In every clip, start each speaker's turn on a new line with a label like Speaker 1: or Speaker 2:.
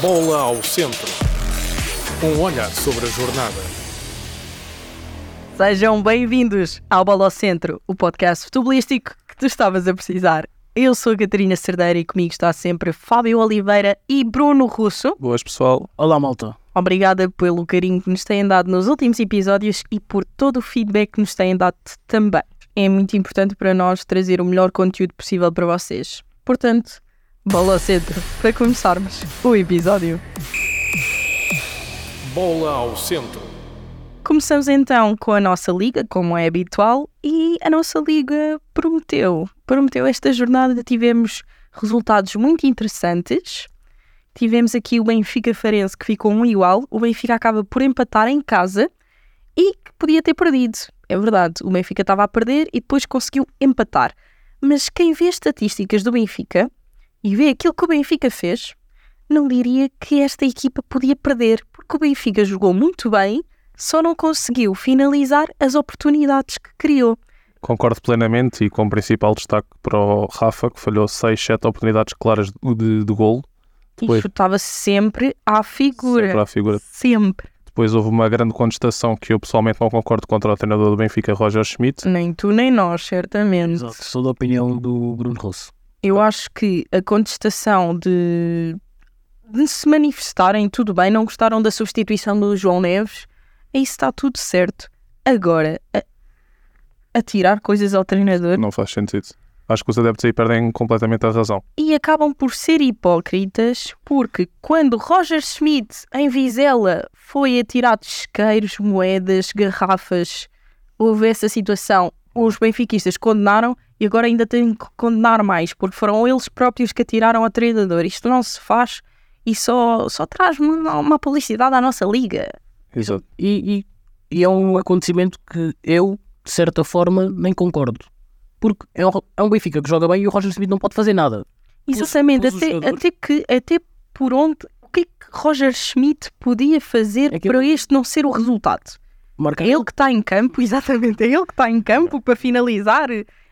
Speaker 1: Bola ao centro. Um olhar sobre a jornada.
Speaker 2: Sejam bem-vindos ao Bola ao Centro, o podcast futebolístico que tu estavas a precisar. Eu sou a Catarina Cerdeira e comigo está sempre Fábio Oliveira e Bruno Russo.
Speaker 3: Boas, pessoal.
Speaker 4: Olá, malta.
Speaker 2: Obrigada pelo carinho que nos têm dado nos últimos episódios e por todo o feedback que nos têm dado também. É muito importante para nós trazer o melhor conteúdo possível para vocês. Portanto, bola ao centro para começarmos o episódio.
Speaker 1: Bola ao centro.
Speaker 2: Começamos então com a nossa liga, como é habitual, e a nossa liga prometeu. Prometeu esta jornada, tivemos resultados muito interessantes. Tivemos aqui o Benfica Farense que ficou um igual. O Benfica acaba por empatar em casa e que podia ter perdido. É verdade, o Benfica estava a perder e depois conseguiu empatar. Mas quem vê estatísticas do Benfica e vê aquilo que o Benfica fez, não diria que esta equipa podia perder, porque o Benfica jogou muito bem, só não conseguiu finalizar as oportunidades que criou.
Speaker 3: Concordo plenamente e com o principal destaque para o Rafa, que falhou 6, 7 oportunidades claras de, de, de golo.
Speaker 2: E
Speaker 3: Depois,
Speaker 2: chutava sempre à figura.
Speaker 3: sempre à figura.
Speaker 2: Sempre.
Speaker 3: Depois houve uma grande contestação que eu pessoalmente não concordo contra o treinador do Benfica, Roger Schmidt.
Speaker 2: Nem tu nem nós, certamente.
Speaker 4: Exato. Sou da opinião do Bruno Russo.
Speaker 2: Eu acho que a contestação de, de se manifestarem, tudo bem, não gostaram da substituição do João Neves, aí está tudo certo. Agora, a, a tirar coisas ao treinador
Speaker 3: Não faz sentido. Acho que os adeptos aí perdem completamente a razão.
Speaker 2: e acabam por ser hipócritas, porque quando Roger Schmidt, em Vizela, foi atirar isqueiros, moedas, garrafas, houve essa situação, os benfiquistas condenaram e agora ainda têm que condenar mais, porque foram eles próprios que atiraram ao treinador. Isto não se faz e só, só traz uma, uma publicidade à nossa liga.
Speaker 3: Exato.
Speaker 4: E, e- e é um acontecimento que eu, de certa forma, nem concordo. Porque é um, é um Benfica que joga bem e o Roger Smith não pode fazer nada.
Speaker 2: Exatamente, até,
Speaker 4: jogadores-
Speaker 2: até, que, até por onde, o que é que Roger Schmidt podia fazer
Speaker 4: Aquilo-
Speaker 2: para este não ser o resultado?
Speaker 4: Marca
Speaker 2: É ele que está em campo, exatamente, é ele que está em campo para finalizar.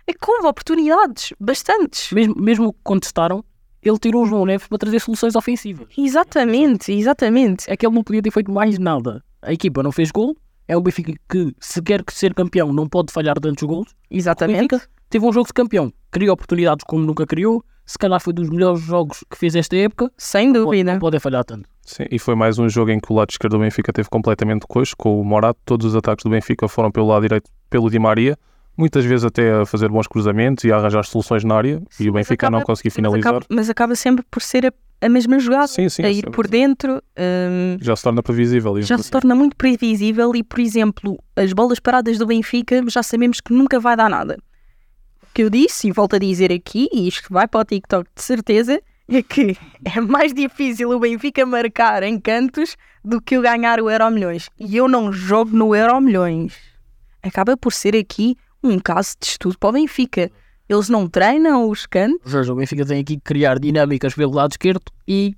Speaker 2: É que houve oportunidades, bastantes.
Speaker 4: mesmo, mesmo que contestaram, ele tirou o João Neves para trazer soluções ofensivas.
Speaker 2: Exatamente, exatamente.
Speaker 4: É que ele não podia ter feito mais nada. A equipa não fez gol. É um Benfica que, se quer que ser campeão, não pode falhar tantos gols. O
Speaker 2: Exatamente.
Speaker 4: Benfica teve um jogo de campeão. Criou oportunidades como nunca criou. Se calhar foi dos melhores jogos que fez esta época.
Speaker 2: Sem
Speaker 4: Pode,
Speaker 2: dúvida.
Speaker 4: não pode falhar tanto.
Speaker 3: Sim, e foi mais um jogo em que o lado esquerdo do Benfica teve completamente coxo, com o Morato. Todos os ataques do Benfica foram pelo lado direito, pelo Di Maria. Muitas vezes até a fazer bons cruzamentos e a arranjar soluções na área. e o
Speaker 2: mas
Speaker 3: Benfica
Speaker 2: acaba-
Speaker 3: não conseguiu
Speaker 2: Mas
Speaker 3: finalizar.
Speaker 2: acaba, mas acaba sempre por ser a, a mesma jogada.
Speaker 3: Sim, sim.
Speaker 2: a ir
Speaker 3: sim.
Speaker 2: por dentro. hum,
Speaker 3: Já se torna previsível.
Speaker 2: já se torna muito previsível e, por exemplo, as bolas paradas do Benfica já sabemos que nunca vai dar nada. O que eu disse, e volto a dizer aqui, e isto vai para o TikTok de certeza, é que é mais difícil o Benfica marcar em cantos do que o ganhar o Euro Milhões. E eu não jogo no Euro Milhões. Acaba por ser aqui um caso de estudo para o Benfica. Eles não treinam os cantos.
Speaker 4: Seja, o Benfica tem aqui que criar dinâmicas pelo lado esquerdo e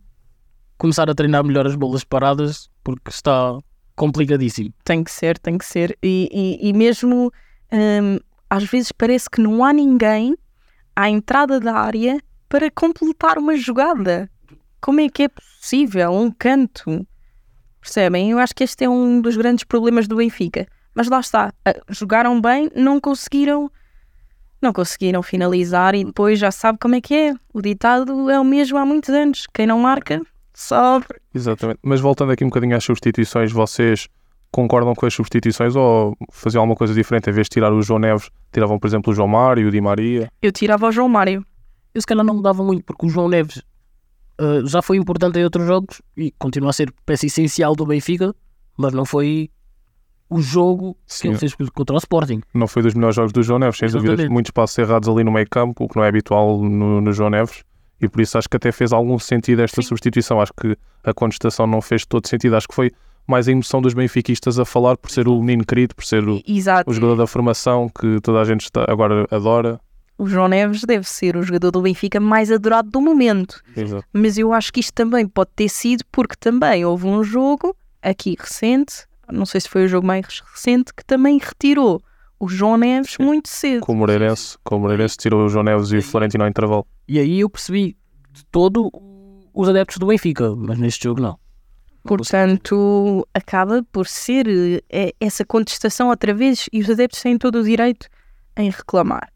Speaker 4: começar a treinar melhor as bolas paradas porque está complicadíssimo.
Speaker 2: Tem que ser, tem que ser. E, e- e mesmo hum, às vezes parece que não há ninguém à entrada da área para completar uma jogada. Como é que é possível? Um canto. Percebem? Eu acho que este é um dos grandes problemas do Benfica. Mas lá está. Jogaram bem, não conseguiram. Não conseguiram finalizar e depois já sabe como é que é. O ditado é o mesmo há muitos anos. Quem não marca, sofre.
Speaker 3: Exatamente. Mas voltando aqui um bocadinho às substituições, vocês concordam com as substituições ou faziam alguma coisa diferente? Em vez de tirar o João Neves, tiravam, por exemplo, o João Mário, o Di Maria?
Speaker 2: Eu tirava o João Mário.
Speaker 4: Eu se calhar não mudava muito porque o João Neves ah, já foi importante em outros jogos e continua a ser peça essencial do Benfica, mas não foi o jogo que
Speaker 3: Sim.
Speaker 4: ele fez contra o Sporting.
Speaker 3: Não foi dos melhores jogos do João Neves, sem dúvida. Muitos passos errados ali no meio campo, o que não é habitual no, no João Neves. E por isso acho que até fez algum sentido esta
Speaker 2: Sim.
Speaker 3: substituição. Acho que a contestação não fez todo sentido. Acho que foi mais a emoção dos benfiquistas a falar por ser o menino querido, por ser o,
Speaker 2: Exato.
Speaker 3: o jogador da formação que toda a gente está, agora adora.
Speaker 2: O João Neves deve ser o jogador do Benfica mais adorado do momento.
Speaker 3: Exato.
Speaker 2: Mas eu acho que isto também pode ter sido porque também houve um jogo aqui recente, não sei se foi o jogo mais recente, que também retirou o João Neves muito cedo.
Speaker 3: Com o Moreirense, com o Moreirense tirou o João Neves e o Florentino ao intervalo.
Speaker 4: E aí eu percebi de todo o- os adeptos do Benfica, mas neste jogo não.
Speaker 2: Portanto, acaba por ser eh, essa contestação outra vez e os adeptos têm todo o direito em reclamar.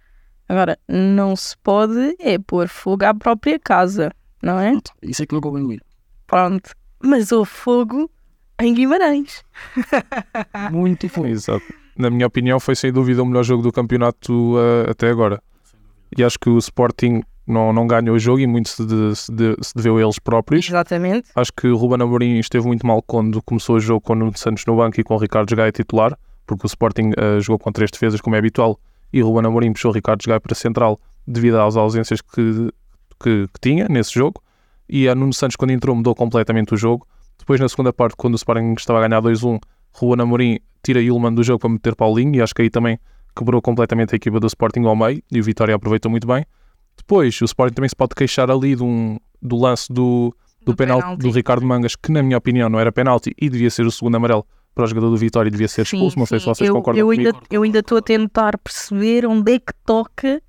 Speaker 2: Agora, não se pode é pôr fogo à própria casa, não é?
Speaker 4: Isso é que não convém
Speaker 2: Pronto. Mas houve fogo em Guimarães.
Speaker 4: Muito.
Speaker 3: Exato. Na minha opinião, foi sem dúvida o melhor jogo do campeonato uh, até agora. E acho que o Sporting não, não ganhou o jogo e muito se, de, se, de, se deveu a eles próprios.
Speaker 2: Exatamente.
Speaker 3: Acho que o Ruben Amorim esteve muito mal quando começou o jogo com o Nuno Santos no banco e com o Ricardo Gaia titular, porque o Sporting uh, jogou com três defesas, como é habitual, e o Ruben Amorim puxou o Ricardo Gaia para central devido às ausências que, que, que tinha nesse jogo. E a Nuno Santos, quando entrou, mudou completamente o jogo. Depois, na segunda parte, quando o Sporting estava a ganhar 2-1, Ruben Amorim tira Ilman do jogo para meter Paulinho e acho que aí também quebrou completamente a equipa do Sporting ao meio e o Vitória aproveitou muito bem. Depois, o Sporting também se pode queixar ali de um, do lance do, do,
Speaker 2: Do
Speaker 3: penalti,
Speaker 2: penalti.
Speaker 3: do Ricardo Mangas, que na minha opinião não era penalti e devia ser o segundo amarelo para o jogador do Vitória e devia ser
Speaker 2: Sim,
Speaker 3: expulso. não sei se
Speaker 2: sim.
Speaker 3: vocês
Speaker 2: eu,
Speaker 3: concordam
Speaker 2: eu
Speaker 3: comigo.
Speaker 2: ainda, eu ainda estou a tentar perceber onde é que toca,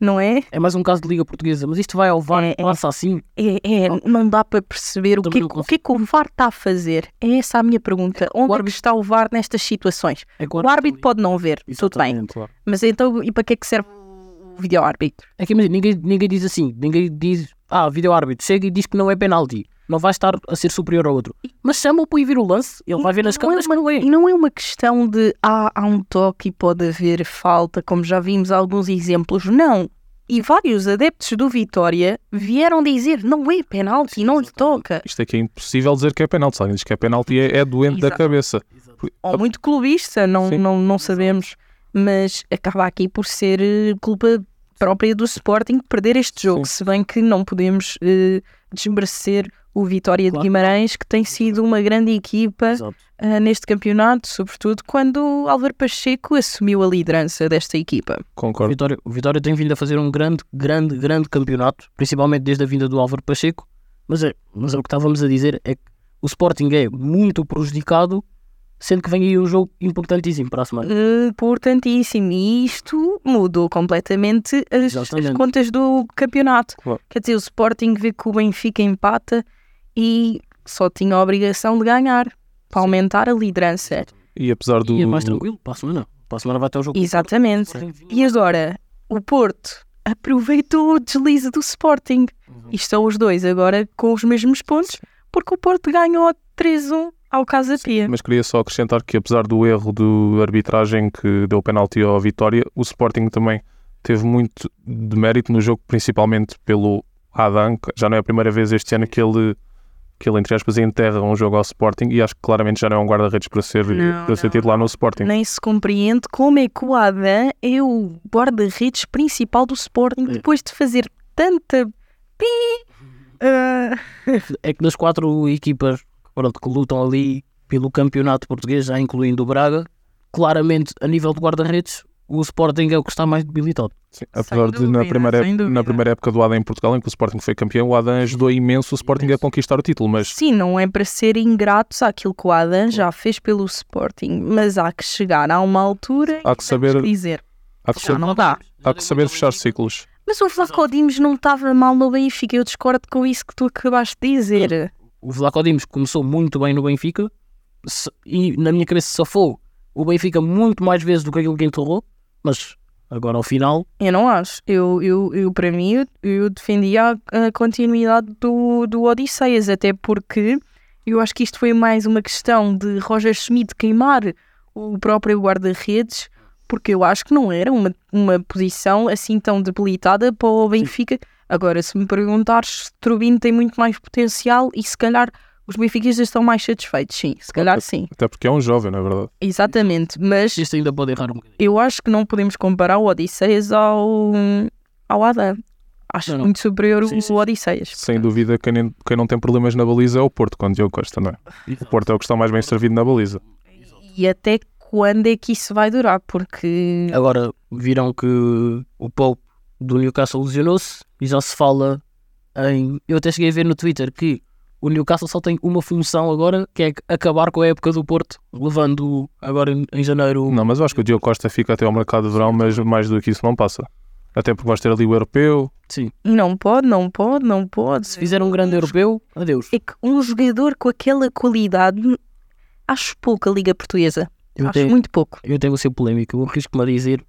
Speaker 2: não é?
Speaker 4: É mais um caso de Liga Portuguesa, mas isto vai ao VAR,
Speaker 2: É, é.
Speaker 4: passa assim.
Speaker 2: É, é, não dá para perceber o que, é
Speaker 4: não
Speaker 2: que- o que é que o VAR está a fazer. É essa a minha pergunta. Onde é
Speaker 4: árbitro-
Speaker 2: está o VAR nestas situações?
Speaker 4: É
Speaker 2: O árbitro pode não ver, tudo bem.
Speaker 3: Claro.
Speaker 2: Mas então, e para que é que serve o vídeo-árbitro?
Speaker 4: É que imagina, ninguém, ninguém diz assim, ninguém diz, ah, vídeo árbitro, chega e diz que não é penalti, não vai estar a ser superior ao outro. Mas chama-o para ir ver o lance, ele vai ver nas
Speaker 2: Não é
Speaker 4: câmeras que não é.
Speaker 2: E não é uma questão de ah, há um toque e pode haver falta, como já vimos alguns exemplos. Não. E vários adeptos do Vitória vieram dizer não é penalti, não lhe toca.
Speaker 3: Isto aqui é impossível dizer que é penalti. Se alguém diz que é penalti, é, é doente da
Speaker 2: Exato.
Speaker 3: cabeça.
Speaker 2: Ou muito clubista, não,
Speaker 3: Sim.
Speaker 2: não, não sabemos. Mas acaba aqui por ser eh, culpa própria do Sporting perder este jogo. Se bem que não podemos eh, desmerecer o Vitória de
Speaker 4: Claro.
Speaker 2: Guimarães, que tem sido uma grande equipa ah, neste campeonato, sobretudo quando o Álvaro Pacheco assumiu a liderança desta equipa.
Speaker 4: O
Speaker 3: Concordo.
Speaker 4: Vitória, o Vitória tem vindo a fazer um grande, grande, grande campeonato, principalmente desde a vinda do Álvaro Pacheco, mas é, mas é o que estávamos a dizer, é que o Sporting é muito prejudicado, sendo que vem aí um jogo importantíssimo para a semana.
Speaker 2: Importantíssimo. E isto mudou completamente as, as contas do campeonato.
Speaker 3: Claro.
Speaker 2: Quer dizer, o Sporting vê que o Benfica empata e só tinha a obrigação de ganhar para aumentar a liderança.
Speaker 3: E apesar do.
Speaker 4: E é mais tranquilo, para a semana. Para a semana vai ter o jogo.
Speaker 2: Exatamente. E agora, o Porto aproveitou o deslize do Sporting.
Speaker 4: Uhum.
Speaker 2: E estão os dois agora com os mesmos pontos, porque o Porto ganhou 3-1 ao Casa Pia.
Speaker 3: Mas queria só acrescentar que, apesar do erro do arbitragem que deu penalti ao Vitória, o Sporting também teve muito de mérito no jogo, principalmente pelo Adam. que Já não é a primeira vez este ano que ele, que ele entre aspas, enterra um jogo ao Sporting e acho que claramente já não é um guarda-redes para ser,
Speaker 2: Não,
Speaker 3: para ser titular no Sporting.
Speaker 2: Nem se compreende como é que o Adam é o guarda-redes principal do Sporting
Speaker 4: É.
Speaker 2: depois de fazer tanta. pi. Ah,
Speaker 4: É que das quatro equipas pronto, que lutam ali pelo campeonato português, já incluindo o Braga, claramente a nível de guarda-redes, o Sporting é o que está mais debilitado.
Speaker 3: Sim, apesar de na
Speaker 2: dúvida,
Speaker 3: primeira,
Speaker 2: dúvida.
Speaker 3: na primeira época do Adam em Portugal, em que o Sporting foi campeão, o Adam ajudou imenso o Sporting a conquistar o título, mas
Speaker 2: Sim, não é para ser ingratos àquilo que o Adam já fez pelo Sporting, mas há que chegar a uma altura
Speaker 3: Há
Speaker 2: em
Speaker 3: que
Speaker 2: temos
Speaker 3: saber-
Speaker 2: dizer.
Speaker 3: há que,
Speaker 2: Já
Speaker 3: saber,
Speaker 2: não dá.
Speaker 3: há que saber fechar ciclos.
Speaker 2: Mas o Vlaco Dimos não estava mal no Benfica, eu discordo com isso que tu acabaste de dizer.
Speaker 4: O Vlaco Dimos começou muito bem no Benfica e na minha cabeça safou o Benfica muito mais vezes do que aquilo que enterrou, mas agora ao final,
Speaker 2: Eu não acho. Eu, eu, eu para mim, eu, eu defendia a, a continuidade do, do Odisseias, até porque eu acho que isto foi mais uma questão de Roger Schmidt queimar o próprio guarda-redes, porque eu acho que não era uma, uma posição assim tão debilitada para o Benfica. Agora, se me perguntares, Trubino tem muito mais potencial e se calhar os benfiquistas estão mais satisfeitos, sim. Se calhar sim.
Speaker 3: Até porque é um jovem, na verdade.
Speaker 2: Exatamente. Mas
Speaker 4: isto ainda pode errar um bocadinho.
Speaker 2: eu acho que não podemos comparar o Odisseias ao, ao Adam. Acho
Speaker 4: Não, não.
Speaker 2: muito superior
Speaker 4: Sim, sim,
Speaker 2: o Odisseias.
Speaker 3: Sem dúvida, quem, nem- quem não tem problemas na baliza é o Porto, quando Diogo Costa, não é? O Porto é o que está mais bem servido na baliza.
Speaker 2: E até quando é que isso vai durar? Porque
Speaker 4: Agora viram que o Pope do Newcastle lesionou-se e já se fala em. Eu até cheguei a ver no Twitter que o Newcastle só tem uma função agora, que é acabar com a época do Porto, levando agora em, janeiro.
Speaker 3: Não, mas eu acho que o Diogo Costa fica até ao mercado de verão, mas mais do que isso não passa. Até porque vais ter ali o europeu.
Speaker 4: Sim.
Speaker 2: Não pode, não pode, não pode.
Speaker 4: Se fizer um grande europeu, adeus.
Speaker 2: É que um jogador com aquela qualidade, acho pouco a Liga Portuguesa.
Speaker 4: Eu
Speaker 2: acho
Speaker 4: tenho,
Speaker 2: muito pouco.
Speaker 4: eu tenho a ser polémico. Eu arrisco-me a dizer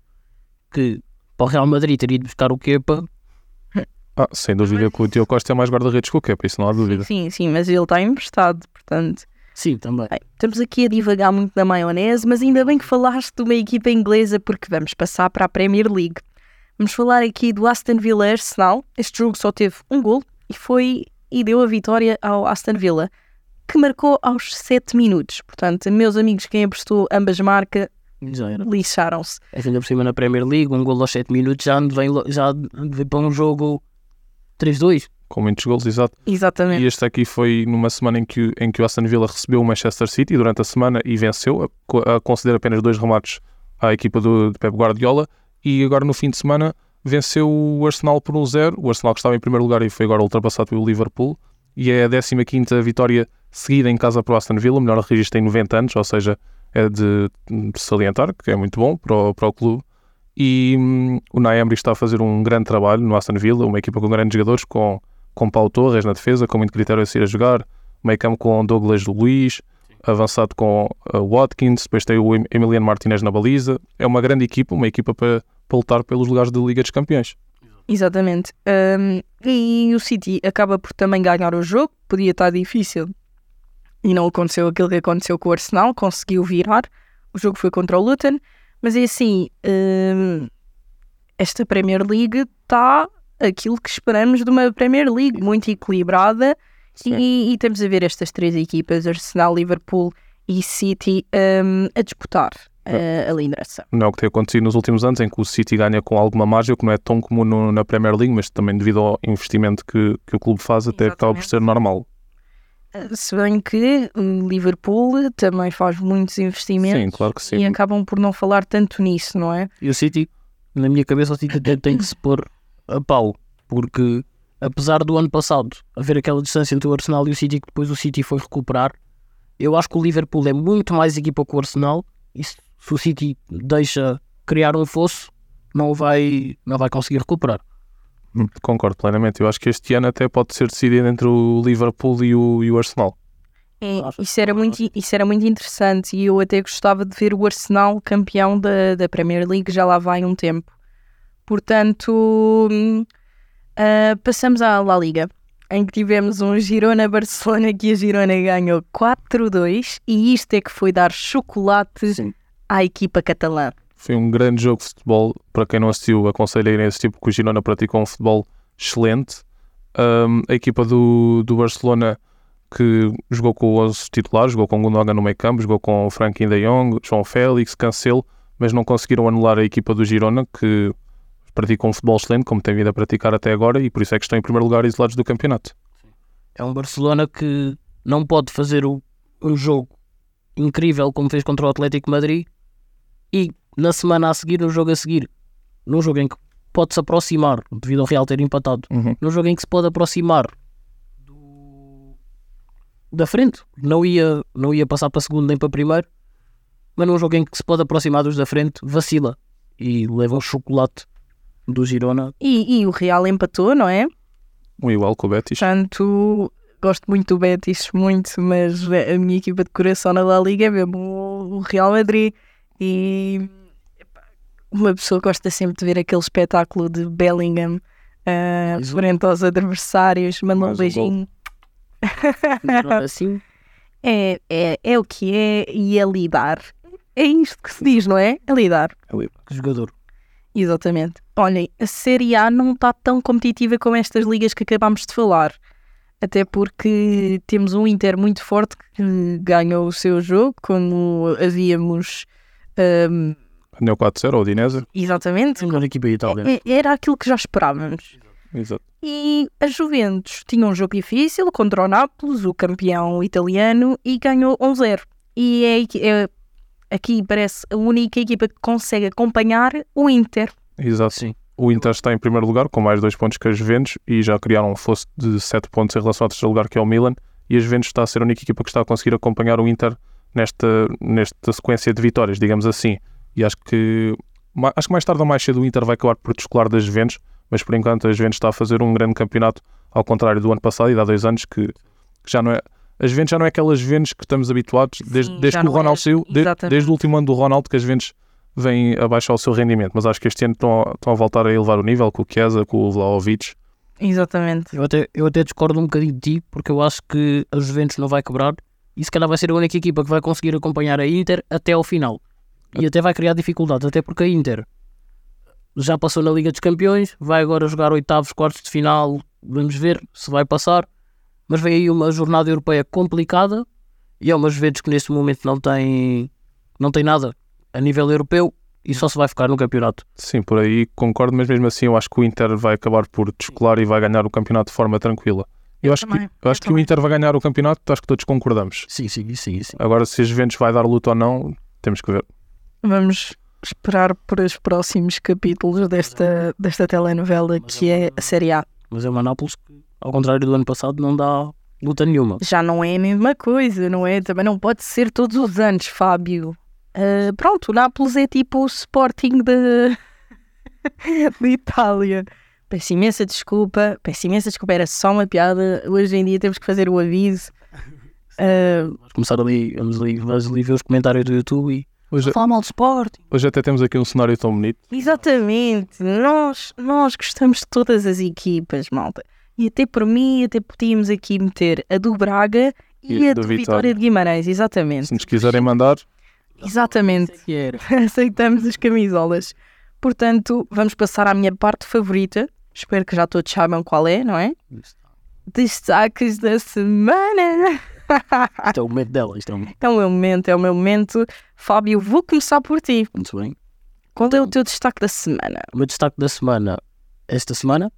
Speaker 4: que para o Real Madrid teria de buscar o Kepa.
Speaker 3: Ah, sem dúvida que o Tio Costa é mais guarda-redes que o Kepa, isso não há dúvida.
Speaker 2: Sim, sim, mas ele está emprestado, portanto.
Speaker 4: Sim, também.
Speaker 2: Bem, estamos aqui a divagar muito na maionese, mas ainda bem que falaste de uma equipa inglesa, porque vamos passar para a Premier League. Vamos falar aqui do Aston Villa Arsenal. Este jogo só teve um gol e foi e deu a vitória ao Aston Villa, que marcou aos 7 minutos. Portanto, meus amigos, quem apostou ambas marcas, lixaram-se.
Speaker 4: É ainda por cima na Premier League, um gol aos 7 minutos já vem, já vem para um jogo 3-2.
Speaker 3: Com muitos gols, exato.
Speaker 2: Exatamente.
Speaker 3: E este aqui foi numa semana em que, em que o Aston Villa recebeu o Manchester City durante a semana e venceu, a, a conceder apenas dois remates à equipa do, de Pep Guardiola. E agora no fim de semana venceu o Arsenal por 1-0. O Arsenal que estava em primeiro lugar e foi agora ultrapassado pelo Liverpool. E é a 15 vitória seguida em casa para o Aston Villa, o melhor registro em 90 anos, ou seja, é de de salientar, que é muito bom para o, para o clube. E hum, o Naemri está a fazer um grande trabalho no Aston Villa, uma equipa com grandes jogadores, com, com Paulo Torres na defesa, com muito critério a sair a jogar, meio campo com Douglas Luiz, avançado com uh, Watkins, depois tem o Em- Emiliano Martinez na baliza. É uma grande equipa, uma equipa para, para lutar pelos lugares da Liga dos Campeões.
Speaker 2: Exatamente. Um, e o City acaba por também ganhar o jogo, podia estar difícil. E não aconteceu aquilo que aconteceu com o Arsenal, conseguiu virar. O jogo foi contra o Luton, mas é assim: um, esta Premier League está aquilo que esperamos de uma Premier League, muito equilibrada. E, e temos a ver estas três equipas, Arsenal, Liverpool e City, um, a disputar uh, a liderança.
Speaker 3: Não é o que tem acontecido nos últimos anos, em que o City ganha com alguma margem, o que não é tão comum no- na Premier League, mas também devido ao investimento que, que o clube faz, até acaba por
Speaker 2: Exatamente.
Speaker 3: ser normal.
Speaker 2: Se bem que o Liverpool também faz muitos investimentos
Speaker 3: Sim, claro que sim.
Speaker 2: e acabam por não falar tanto nisso, não é?
Speaker 4: E o City, na minha cabeça, o City até tem que se pôr a pau, porque apesar do ano passado haver aquela distância entre o Arsenal e o City, que depois o City foi recuperar, eu acho que o Liverpool é muito mais equipa que o Arsenal, e se, se o City deixa criar um fosso, não vai, não vai conseguir recuperar.
Speaker 3: Concordo plenamente. Eu acho que este ano até pode ser decidido entre o Liverpool e o, e o Arsenal.
Speaker 2: É, isso, era muito, isso era muito interessante e eu até gostava de ver o Arsenal campeão da, da Premier League, já lá vai um tempo. Portanto, ah, passamos à La Liga, em que tivemos um Girona-Barcelona que a Girona ganhou 4-2 e isto é que foi dar chocolate
Speaker 4: Sim.
Speaker 2: à equipa catalã.
Speaker 3: Foi um grande jogo de futebol. Para quem não assistiu, aconselho a irem assistir porque o Girona praticou um futebol excelente. Um, a equipa do, do Barcelona que jogou com os titulares, jogou com Gundogan no meio campo, jogou com Frankie de Jong, João Félix, Cancelo, mas não conseguiram anular a equipa do Girona que praticou um futebol excelente, como tem vindo a praticar até agora, e por isso é que estão em primeiro lugar isolados do campeonato.
Speaker 4: É um Barcelona que não pode fazer o- um jogo incrível como fez contra o Atlético Madrid e na semana a seguir, no jogo a seguir, num jogo em que pode se aproximar, devido ao Real ter empatado, num jogo em que se pode aproximar do- da frente, não ia, não ia passar para segundo nem para primeiro, mas num jogo em que se pode aproximar dos da frente, vacila e leva um chocolate do Girona.
Speaker 2: E, e o Real empatou, não é?
Speaker 3: Um igual com o Betis.
Speaker 2: Portanto, gosto muito do Betis, muito, mas a minha equipa de coração na La Liga é mesmo o Real Madrid. E uma pessoa gosta sempre de ver aquele espetáculo de Bellingham
Speaker 4: um.
Speaker 2: frente aos adversários, manda um
Speaker 3: um
Speaker 2: beijinho.
Speaker 4: assim,
Speaker 2: É, é, é o que é e é lidar. É isto que se diz, não é? É lidar.
Speaker 4: que jogador.
Speaker 2: Exatamente. Olhem, a Série A não está tão competitiva como estas ligas que acabámos de falar. Até porque temos um Inter muito forte que ganhou o seu jogo, como havíamos. hum,
Speaker 3: Ganhou 4-0 ao Udinese.
Speaker 2: exatamente.
Speaker 4: A melhor equipa da Itália.
Speaker 2: É- Era aquilo que já esperávamos.
Speaker 3: Exato.
Speaker 2: E a Juventus tinha um jogo difícil contra o Nápoles, o campeão italiano, e ganhou 1-0. E é, é- aqui parece a única equipa que consegue acompanhar o Inter.
Speaker 3: Exato.
Speaker 4: Sim.
Speaker 3: O Inter está em primeiro lugar, com mais dois pontos que a Juventus, e já criaram um fosso de sete pontos em relação ao terceiro lugar, que é o Milan. E a Juventus está a ser a única equipa que está a conseguir acompanhar o Inter nesta, nesta sequência de vitórias, digamos assim. E acho que acho que mais tarde ou mais cedo o Inter vai acabar por descolar das Juventus, mas por enquanto a Juventus está a fazer um grande campeonato, ao contrário do ano passado e de há dois anos, que, que já não é. A Juventus já não é aquelas Juventus que estamos habituados desde,
Speaker 2: Sim,
Speaker 3: desde que o
Speaker 2: não é.
Speaker 3: Ronaldo saiu, de- desde o último ano do Ronaldo, que as Juventus vêm abaixar o seu rendimento. Mas acho que este ano estão, a- estão a voltar a elevar o nível com o Chiesa, com o Vlahovic.
Speaker 2: Exatamente.
Speaker 4: Eu até, eu até discordo um bocadinho de ti, porque eu acho que a Juventus não vai quebrar e se calhar vai ser a única equipa que vai conseguir acompanhar a Inter até ao final. E até vai criar dificuldades, até porque a Inter já passou na Liga dos Campeões, vai agora jogar oitavos, quartos de final, vamos ver se vai passar. Mas vem aí uma jornada europeia complicada e é uma Juventus que neste momento não tem, não tem nada a nível europeu e só se vai ficar no campeonato.
Speaker 3: Sim, por aí concordo, mas mesmo assim eu acho que o Inter vai acabar por descolar e vai ganhar o campeonato de forma tranquila. Eu, acho que,
Speaker 2: também,
Speaker 3: eu
Speaker 2: eu
Speaker 3: acho que o. Inter vai ganhar o campeonato, acho que todos concordamos.
Speaker 4: Sim, sim, sim, sim.
Speaker 3: Agora, se a Juventus vai dar luta ou não, temos que ver.
Speaker 2: Vamos esperar por os próximos capítulos desta, desta telenovela que é a Série A.
Speaker 4: Mas é uma Nápoles que, ao contrário do ano passado, não dá luta nenhuma.
Speaker 2: Já não é a mesma coisa, não é? Também não pode ser todos os anos, Fábio. Ah, pronto, o Nápoles é tipo o Sporting de, de Itália. Peço imensa desculpa, peço imensa desculpa, era só uma piada. Hoje em dia temos que fazer o aviso. Ah,
Speaker 4: Vamos começar ali, vamos ali, vamos ali ver os comentários do YouTube e
Speaker 3: Hoje,
Speaker 4: falar mal de Sporting.
Speaker 3: hoje até temos aqui um cenário tão bonito.
Speaker 2: Exatamente, nós, nós gostamos de todas as equipas, malta. E até por mim, até podíamos aqui meter a do Braga e,
Speaker 3: E
Speaker 2: a
Speaker 3: do
Speaker 2: do
Speaker 3: Vitória.
Speaker 2: Vitória de Guimarães, exatamente.
Speaker 3: Se nos quiserem mandar,
Speaker 2: Exatamente, aceitamos as camisolas. Portanto, vamos passar à minha parte favorita. Espero que já todos saibam qual é, não é? Destaques da semana.
Speaker 4: Isto é o momento dela, isto é um.
Speaker 2: É o meu momento, é o meu momento. Fábio, vou começar por ti.
Speaker 4: Muito bem.
Speaker 2: Qual é o teu destaque da semana?
Speaker 4: O meu destaque da semana, esta semana,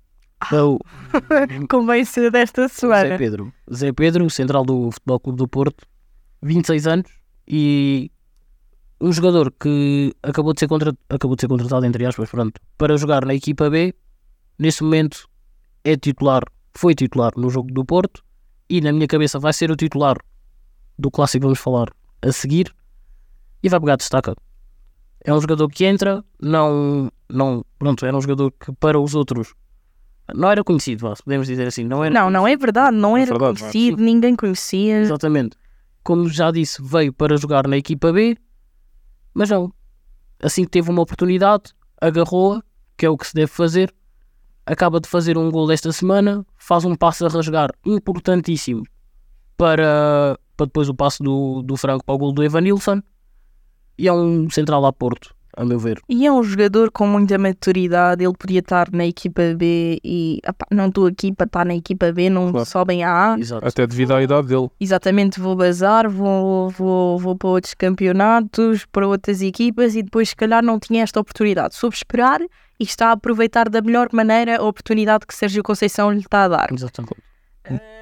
Speaker 4: é o
Speaker 2: Convém ser desta
Speaker 4: Zé
Speaker 2: semana.
Speaker 4: Pedro. Zé Pedro, central do Futebol Clube do Porto, 26 anos e um jogador que acabou de ser, contra... acabou de ser contratado, entre aspas, pronto, para jogar na equipa B. Nesse momento é titular, foi titular no jogo do Porto e na minha cabeça vai ser o titular do clássico que vamos falar a seguir e vai pegar destaca. É um jogador que entra, não, não, pronto, era um jogador que para os outros não era conhecido, podemos dizer assim, não era
Speaker 2: Não, não é verdade, não
Speaker 3: É
Speaker 2: era
Speaker 3: verdade, não
Speaker 2: conhecido, ninguém conhecia.
Speaker 4: Exatamente. Como já disse, veio para jogar na equipa B, mas não. Assim que teve uma oportunidade, agarrou-a, que é o que se deve fazer. Acaba de fazer um gol esta semana, faz um passo a rasgar importantíssimo para, para depois o passo do, do Franco para o gol do Evanilson. E é um central a Porto, a meu ver.
Speaker 2: E é um jogador com muita maturidade, ele podia estar na equipa B e "Epá, não estou aqui para estar na equipa B, não
Speaker 3: Claro.
Speaker 2: sobem a A.
Speaker 4: Exato.
Speaker 3: até devido à idade dele.
Speaker 2: Exatamente, vou bazar, vou, vou, vou para outros campeonatos, para outras equipas e depois se calhar não tinha esta oportunidade. Soube esperar e está a aproveitar da melhor maneira a oportunidade que Sérgio Conceição lhe está a dar.
Speaker 4: Exatamente.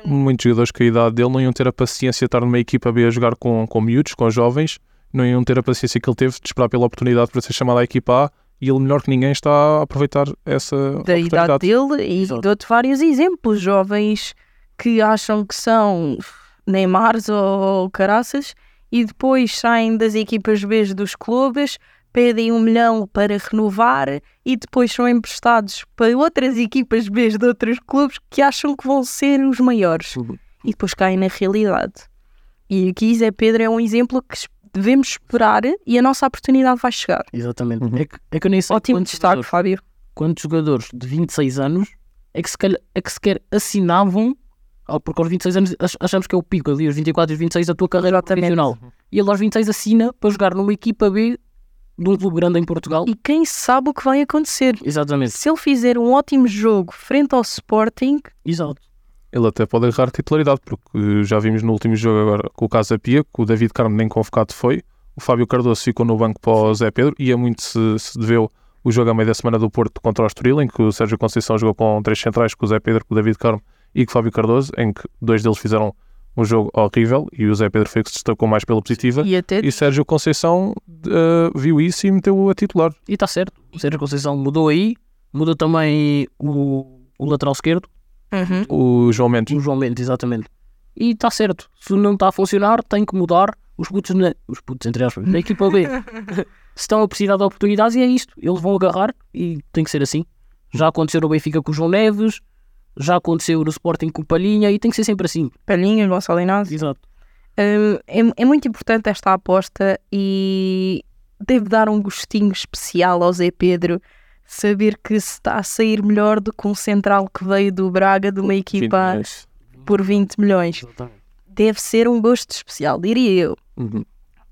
Speaker 3: Muitos jogadores com a idade dele não iam ter a paciência de estar numa equipa B a jogar com, com miúdos, com jovens, não iam ter a paciência que ele teve de esperar pela oportunidade para ser chamado à equipa A e ele, melhor que ninguém, está a aproveitar essa
Speaker 2: da idade dele e
Speaker 4: Exato.
Speaker 2: dou-te vários exemplos. Jovens que acham que são Neymars ou caraças e depois saem das equipas B dos clubes, pedem um milhão para renovar e depois são emprestados para outras equipas B de outros clubes que acham que vão ser os maiores e depois caem na realidade. E aqui Zé Pedro é um exemplo que devemos esperar e a nossa oportunidade vai chegar.
Speaker 4: Exatamente.
Speaker 3: Uhum.
Speaker 4: É, que, é que eu nem sei
Speaker 2: Ótimo
Speaker 4: quantos
Speaker 2: destaque,
Speaker 4: jogadores-
Speaker 2: Fábio.
Speaker 4: quantos jogadores de 26 anos é que, se calhar, é que sequer assinavam, ah, porque aos 26 anos ach- achamos que é o pico ali, aos 24 e os 26 da tua carreira
Speaker 2: Exatamente.
Speaker 4: profissional. E ele aos 26 assina para jogar numa equipa B de um clube grande em Portugal.
Speaker 2: E quem sabe o que vai acontecer?
Speaker 4: Exatamente,
Speaker 2: Se ele fizer um ótimo jogo frente ao Sporting,
Speaker 4: exato.
Speaker 3: Ele até pode agarrar titularidade, porque já vimos no último jogo agora com o Casa Pia, que o David Carmo nem convocado foi, o Fábio Cardoso ficou no banco para o Zé Pedro, e é muito se, se deveu o jogo a meio da semana do Porto contra o Estoril, em que o Sérgio Conceição jogou com três centrais, com o Zé Pedro, com o David Carmo e com o Fábio Cardoso, em que dois deles fizeram um jogo horrível, e o Zé Pedro foi o que se destacou mais pela positiva,
Speaker 2: e até
Speaker 3: e Sérgio Conceição eh, viu isso e meteu-o a titular.
Speaker 4: E está certo. O Sérgio Conceição mudou aí, mudou também o, o lateral esquerdo,
Speaker 2: Uhum.
Speaker 3: O João Mendes,
Speaker 4: o João Mendes, exatamente. E está certo. Se não está a funcionar, tem que mudar os putos, na, os putos entre aspas, na equipa B. se estão a precisar de oportunidades e é isto. Eles vão agarrar e tem que ser assim. Já aconteceu no Benfica com o João Neves, já aconteceu no Sporting com Palhinha e tem que ser sempre assim.
Speaker 2: Palhinha, Gonçalo Inácio.
Speaker 4: Exato.
Speaker 2: Hum, é, é muito importante esta aposta e deve dar um gostinho especial ao Zé Pedro saber que se está a sair melhor do que um central que veio do Braga de uma equipa
Speaker 3: Mas-
Speaker 2: por 20 milhões. Deve ser um gosto especial, diria eu.
Speaker 3: Uhum.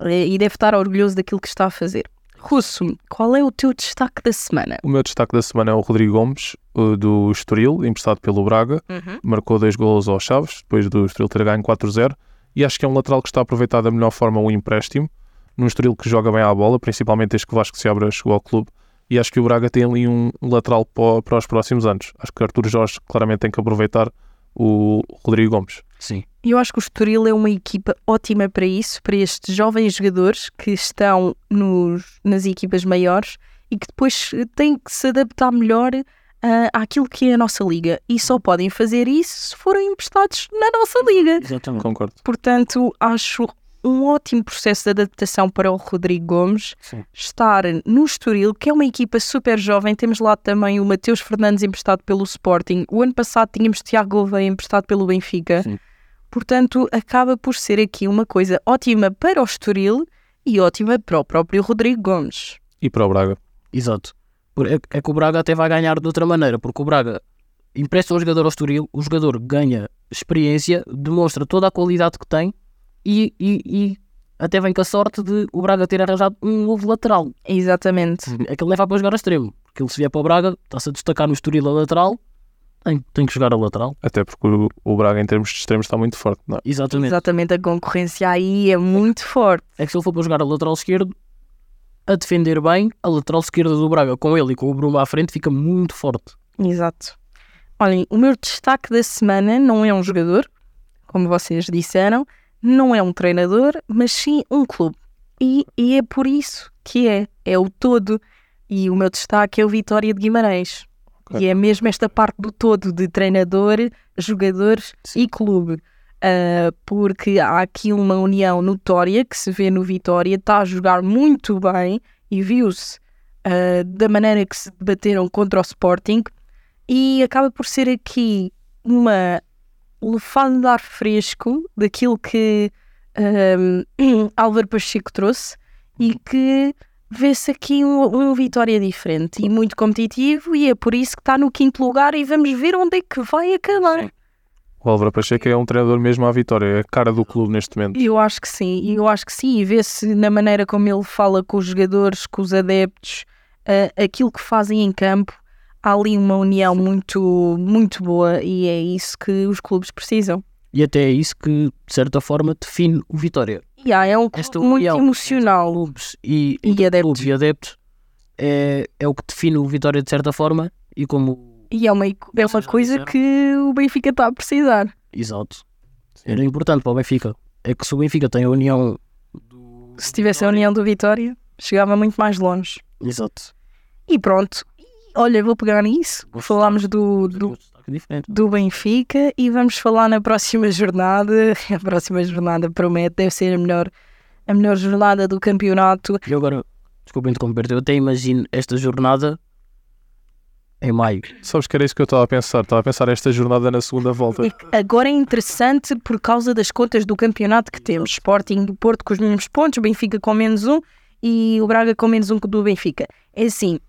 Speaker 2: E deve estar orgulhoso daquilo que está a fazer. Russo, qual é o teu destaque da semana?
Speaker 3: O meu destaque da semana é o Rodrigo Gomes, uh, do Estoril, emprestado pelo Braga. Marcou dois golos aos Chaves, depois do Estoril ter ganho 4-0. E acho que é um lateral que está a aproveitar da melhor forma o empréstimo. Num Estoril que joga bem à bola, principalmente desde que o Vasco Seabra chegou ao clube. E acho que o Braga tem ali um lateral para, para os próximos anos. Acho que Artur Jorge claramente tem que aproveitar o Rodrigo Gomes.
Speaker 4: Sim.
Speaker 2: Eu acho que o Estoril é uma equipa ótima para isso, para estes jovens jogadores que estão nos, nas equipas maiores e que depois eh, têm que se adaptar melhor ah, àquilo que é a nossa liga. E só podem fazer isso se forem emprestados na nossa liga.
Speaker 4: Exatamente.
Speaker 3: Concordo.
Speaker 2: Portanto, acho um ótimo processo de adaptação para o Rodrigo Gomes
Speaker 4: Sim.
Speaker 2: estar no Estoril, que é uma equipa super jovem. Temos lá também o Mateus Fernandes emprestado pelo Sporting. O ano passado tínhamos Tiago Gouveia emprestado pelo Benfica.
Speaker 4: Sim.
Speaker 2: Portanto, acaba por ser aqui uma coisa ótima para o Estoril e ótima para o próprio Rodrigo Gomes.
Speaker 3: E para o Braga.
Speaker 4: Exato. Por- É, é que o Braga até vai ganhar de outra maneira, porque o Braga empresta um jogador ao Estoril, o jogador ganha experiência, demonstra toda a qualidade que tem e, e- e até vem com a sorte de o Braga ter arranjado um novo lateral.
Speaker 2: Exatamente.
Speaker 4: É que ele leva para jogar a extremo, porque ele se vier para o Braga, está-se a destacar no Estoril a lateral, tem, tem que jogar a lateral.
Speaker 3: Até porque o, o Braga, em termos de extremos, está muito forte. Não é?
Speaker 4: Exatamente.
Speaker 2: Exatamente, a concorrência aí é muito forte.
Speaker 4: É que se ele for para jogar a lateral esquerdo, a defender bem, a lateral esquerda do Braga com ele e com o Bruno à frente fica muito forte.
Speaker 2: Exato. Olhem, o meu destaque da semana não é um jogador, como vocês disseram, não é um treinador, mas sim um clube. E, e é por isso que é, é o todo. E o meu destaque é o Vitória de Guimarães. E é mesmo esta parte do todo de treinador, jogadores e clube. Ah, porque há aqui uma união notória que se vê no Vitória, está a jogar muito bem e viu-se ah, da maneira que se debateram contra o Sporting e acaba por ser aqui uma lefada de ar fresco daquilo que ahm, Álvaro Pacheco trouxe e que vê-se aqui um, um Vitória diferente e muito competitivo e é por isso que está no quinto lugar e vamos ver onde é que vai acabar.
Speaker 3: O Álvaro Pacheco é um treinador mesmo à vitória, é a cara do clube neste momento.
Speaker 2: Eu acho que sim, eu acho que sim, e vê-se na maneira como ele fala com os jogadores, com os adeptos, ah, aquilo que fazem em campo, há ali uma união muito, muito boa e é isso que os clubes precisam.
Speaker 4: E até é isso que, de certa forma, define o Vitória.
Speaker 2: E há, é um
Speaker 4: Esta
Speaker 2: clube muito
Speaker 4: união
Speaker 2: emocional.
Speaker 4: Clubes e,
Speaker 2: E
Speaker 4: entre
Speaker 2: adeptos.
Speaker 4: clubes e adeptos é, é o que define o Vitória, de certa forma, e como.
Speaker 2: E é uma, é uma coisa que o Benfica está a precisar.
Speaker 4: Exato. Era importante para o Benfica. É que se o Benfica tem a união. Do...
Speaker 2: Se tivesse a união do Vitória, chegava muito mais longe.
Speaker 4: Exato.
Speaker 2: E pronto. E, olha, vou pegar nisso. Falámos do, do,
Speaker 4: diferente.
Speaker 2: do Benfica e vamos falar na próxima jornada. A próxima jornada promete, deve ser a melhor, a melhor jornada do campeonato.
Speaker 4: E agora, desculpa interromper eu até imagino esta jornada em maio.
Speaker 3: Sabes que era isso que eu estava a pensar? Estava a pensar esta jornada na segunda volta.
Speaker 2: E agora é interessante por causa das contas do campeonato que temos. Sporting do Porto com os mesmos pontos, Benfica com menos um e o Braga com menos um do Benfica. É assim,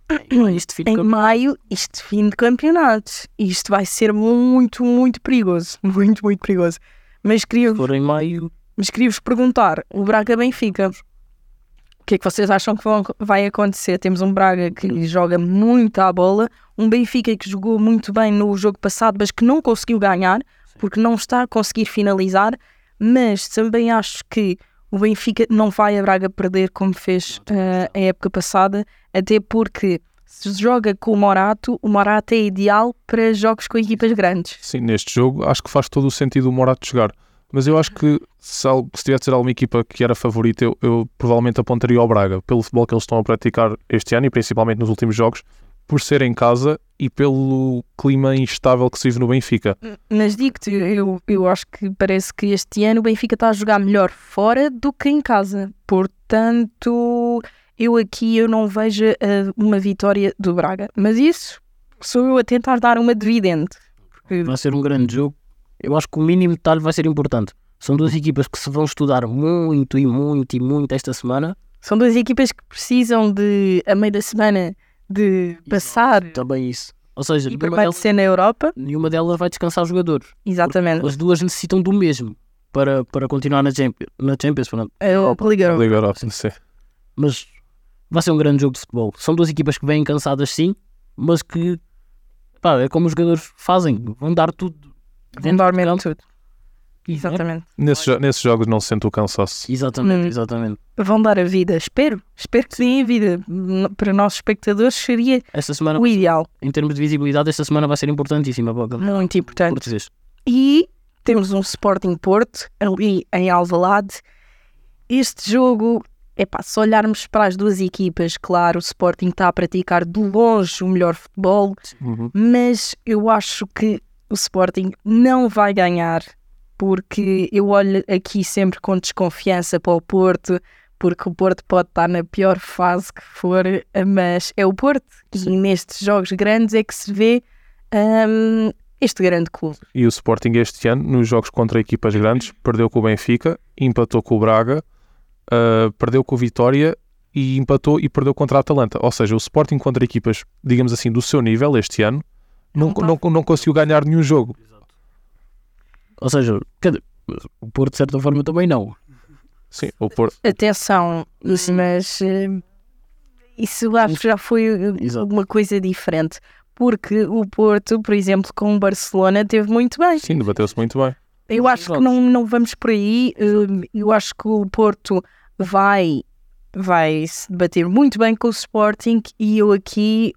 Speaker 4: Isto define
Speaker 2: em maio, isto fim de campeonato. Isto vai ser muito, muito perigoso. Muito, muito perigoso. Mas queria,
Speaker 4: for em maio,
Speaker 2: mas queria-vos perguntar, o Braga-Benfica, o que é que vocês acham que vão- vai acontecer? Temos um Braga que joga muito à bola, um Benfica que jogou muito bem no jogo passado, mas que não conseguiu ganhar, porque não está a conseguir finalizar, mas também acho que o Benfica não vai a Braga perder como fez eh, a época passada, até porque se joga com o Morato, o Morato é ideal para jogos com equipas grandes.
Speaker 3: Sim, neste jogo acho que faz todo o sentido o Morato jogar. Mas eu acho que se, se tivesse alguma equipa que era favorita, eu, eu provavelmente apontaria ao Braga, pelo futebol que eles estão a praticar este ano e principalmente nos últimos jogos, por ser em casa e pelo clima instável que se vive no Benfica.
Speaker 2: Mas digo-te, eu, eu acho que parece que este ano o Benfica está a jogar melhor fora do que em casa. Portanto, eu aqui eu não vejo eh, uma vitória do Braga. Mas isso sou eu a tentar dar uma dividende. Porque
Speaker 4: Vai ser um grande jogo. Eu acho que o mínimo detalhe vai ser importante. São duas equipas que se vão estudar muito e muito e muito esta semana.
Speaker 2: são duas equipas que precisam de, a meio da semana, de passar
Speaker 4: Também isso. Ou seja,
Speaker 2: e
Speaker 4: nenhuma
Speaker 2: para
Speaker 4: delas,
Speaker 2: ser na Europa.
Speaker 4: nenhuma delas vai descansar os jogadores.
Speaker 2: Exatamente.
Speaker 4: As duas necessitam do mesmo para, para continuar na Champions. Na Champions pronto.
Speaker 2: A Europa Liga Europa.
Speaker 3: Liga Europa, sim.
Speaker 4: Mas vai ser um grande jogo de futebol. São duas equipas que vêm cansadas sim, mas que pá, é como os jogadores fazem. Vão dar tudo.
Speaker 2: Vão dar mesmo tudo. Exatamente.
Speaker 3: Nesses, jo- nesses jogos não se sente o cansaço.
Speaker 4: Exatamente,
Speaker 2: Hum.
Speaker 4: exatamente.
Speaker 2: Vão dar a vida. Espero. Espero que deem a vida. N- Para nossos espectadores seria
Speaker 4: Esta semana,
Speaker 2: o ideal.
Speaker 4: em termos de visibilidade, esta semana vai ser importantíssima para o
Speaker 2: Muito importante.
Speaker 4: português.
Speaker 2: E temos um Sporting Porto ali em Alvalade. Este jogo, é pá, se olharmos para as duas equipas, claro, o Sporting está a praticar de longe o melhor futebol,
Speaker 3: Uhum.
Speaker 2: mas eu acho que o Sporting não vai ganhar, porque eu olho aqui sempre com desconfiança para o Porto, porque o Porto pode estar na pior fase que for, mas é o Porto, e nestes jogos grandes é que se vê hum, este grande clube.
Speaker 3: E o Sporting este ano, nos jogos contra equipas grandes, perdeu com o Benfica, empatou com o Braga, ah, perdeu com o Vitória e empatou e perdeu contra a Atalanta. Ou seja, o Sporting contra equipas, digamos assim, do seu nível este ano, não,
Speaker 2: Não tá.
Speaker 3: não, não conseguiu ganhar nenhum jogo.
Speaker 4: Ou seja, cada- o Porto de certa forma também não.
Speaker 3: Sim, o Porto.
Speaker 2: Atenção, mas eh, isso eu acho que já foi eh,
Speaker 4: Exato.
Speaker 2: uma coisa diferente. Porque o Porto, por exemplo, com o Barcelona, teve muito bem.
Speaker 3: Sim, debateu-se muito bem.
Speaker 2: Eu acho que não, não vamos por aí. eh, Eu acho que o Porto vai, vai se debater muito bem com o Sporting e eu aqui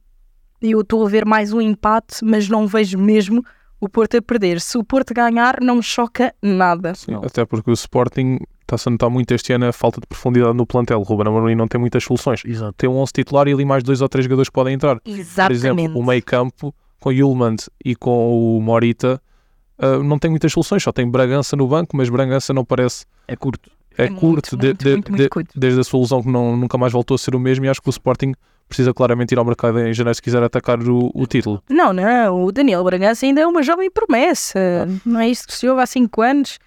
Speaker 2: eu estou a ver mais um empate, mas não vejo mesmo o Porto a perder. Se o Porto ganhar, não me choca nada.
Speaker 3: Sim,
Speaker 4: Não.
Speaker 3: até porque o Sporting está-se a notar muito este ano a falta de profundidade no plantel. O Ruben Amorim não tem muitas soluções.
Speaker 4: Exato.
Speaker 3: Tem um 11 titular e ali mais dois ou três jogadores podem entrar. Por
Speaker 2: Exatamente.
Speaker 3: exemplo, o meio campo com Yulmand e com o Morita ah, não tem muitas soluções, só tem Bragança no banco, mas Bragança não parece
Speaker 4: É curto.
Speaker 3: É,
Speaker 2: É
Speaker 3: curto,
Speaker 2: muito,
Speaker 3: de-
Speaker 2: muito,
Speaker 3: de-
Speaker 2: muito,
Speaker 3: de-
Speaker 2: curto.
Speaker 3: desde a sua lesão que não, nunca mais voltou a ser o mesmo e acho que o Sporting precisa claramente ir ao mercado em janeiro se quiser atacar o, o título.
Speaker 2: Não, não, o Daniel Bragança ainda é uma jovem promessa. Não é isto que se ouve há 5 anos.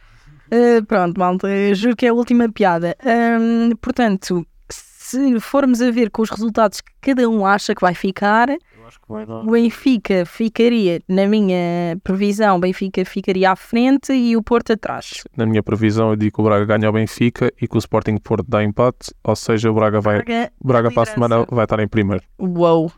Speaker 2: Uh, pronto, malta, juro que é a última piada. Hum, portanto, se formos a ver com os resultados que cada um acha que vai ficar,
Speaker 4: acho que vai dar.
Speaker 2: o Benfica ficaria, na minha previsão, o Benfica ficaria à frente e o Porto atrás.
Speaker 3: Na minha previsão eu digo que o Braga ganha ao Benfica e que o Sporting Porto dá empate, ou seja, o Braga vai
Speaker 2: Braga,
Speaker 3: Braga para a semana vai estar em primeiro.
Speaker 2: Wow,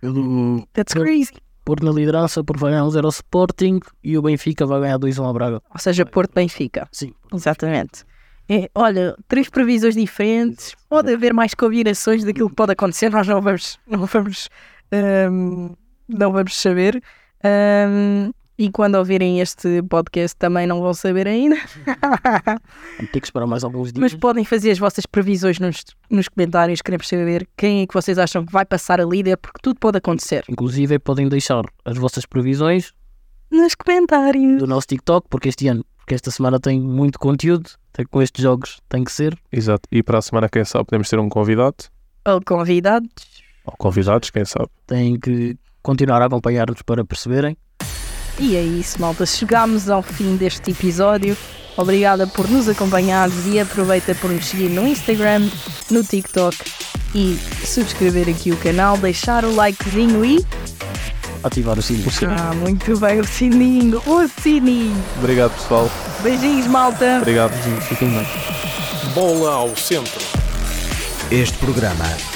Speaker 4: Pelo
Speaker 2: that's
Speaker 4: Eu-
Speaker 2: crazy.
Speaker 4: Porto na liderança, por vai ganhar um 0 ao Sporting e o Benfica vai ganhar 2-1 ao Braga.
Speaker 2: Ou seja, Porto-Benfica.
Speaker 4: Sim.
Speaker 2: Exatamente. É, olha, três previsões diferentes. Pode haver mais combinações daquilo que pode acontecer. Nós não vamos, não vamos, ahm, não vamos saber. Ahm, e quando ouvirem este podcast também não vão saber ainda.
Speaker 4: Vamos ter que esperar mais alguns dias.
Speaker 2: Mas podem fazer as vossas previsões nos, nos comentários. Queremos saber quem é que vocês acham que vai passar a líder, porque tudo pode acontecer.
Speaker 4: Inclusive podem deixar as vossas previsões
Speaker 2: Nos comentários.
Speaker 4: do nosso TikTok, porque este ano, porque esta semana tem muito conteúdo, com estes jogos tem que ser.
Speaker 3: Exato. E para a semana, quem sabe, podemos ter um convidado.
Speaker 2: Ou convidados.
Speaker 3: Ou convidados, quem sabe.
Speaker 4: Têm que continuar a acompanhar-nos para perceberem.
Speaker 2: E é isso, malta. Chegámos ao fim deste episódio. Obrigada por nos acompanhares e aproveita por nos seguir no Instagram, no TikTok e subscrever aqui o canal, deixar o likezinho e.
Speaker 4: Ativar o sininho.
Speaker 2: Ah, muito bem, o sininho, o sininho.
Speaker 3: Obrigado, pessoal.
Speaker 2: Beijinhos, malta.
Speaker 3: Obrigado.
Speaker 4: Fiquem bem.
Speaker 1: Bola ao centro.
Speaker 5: Este programa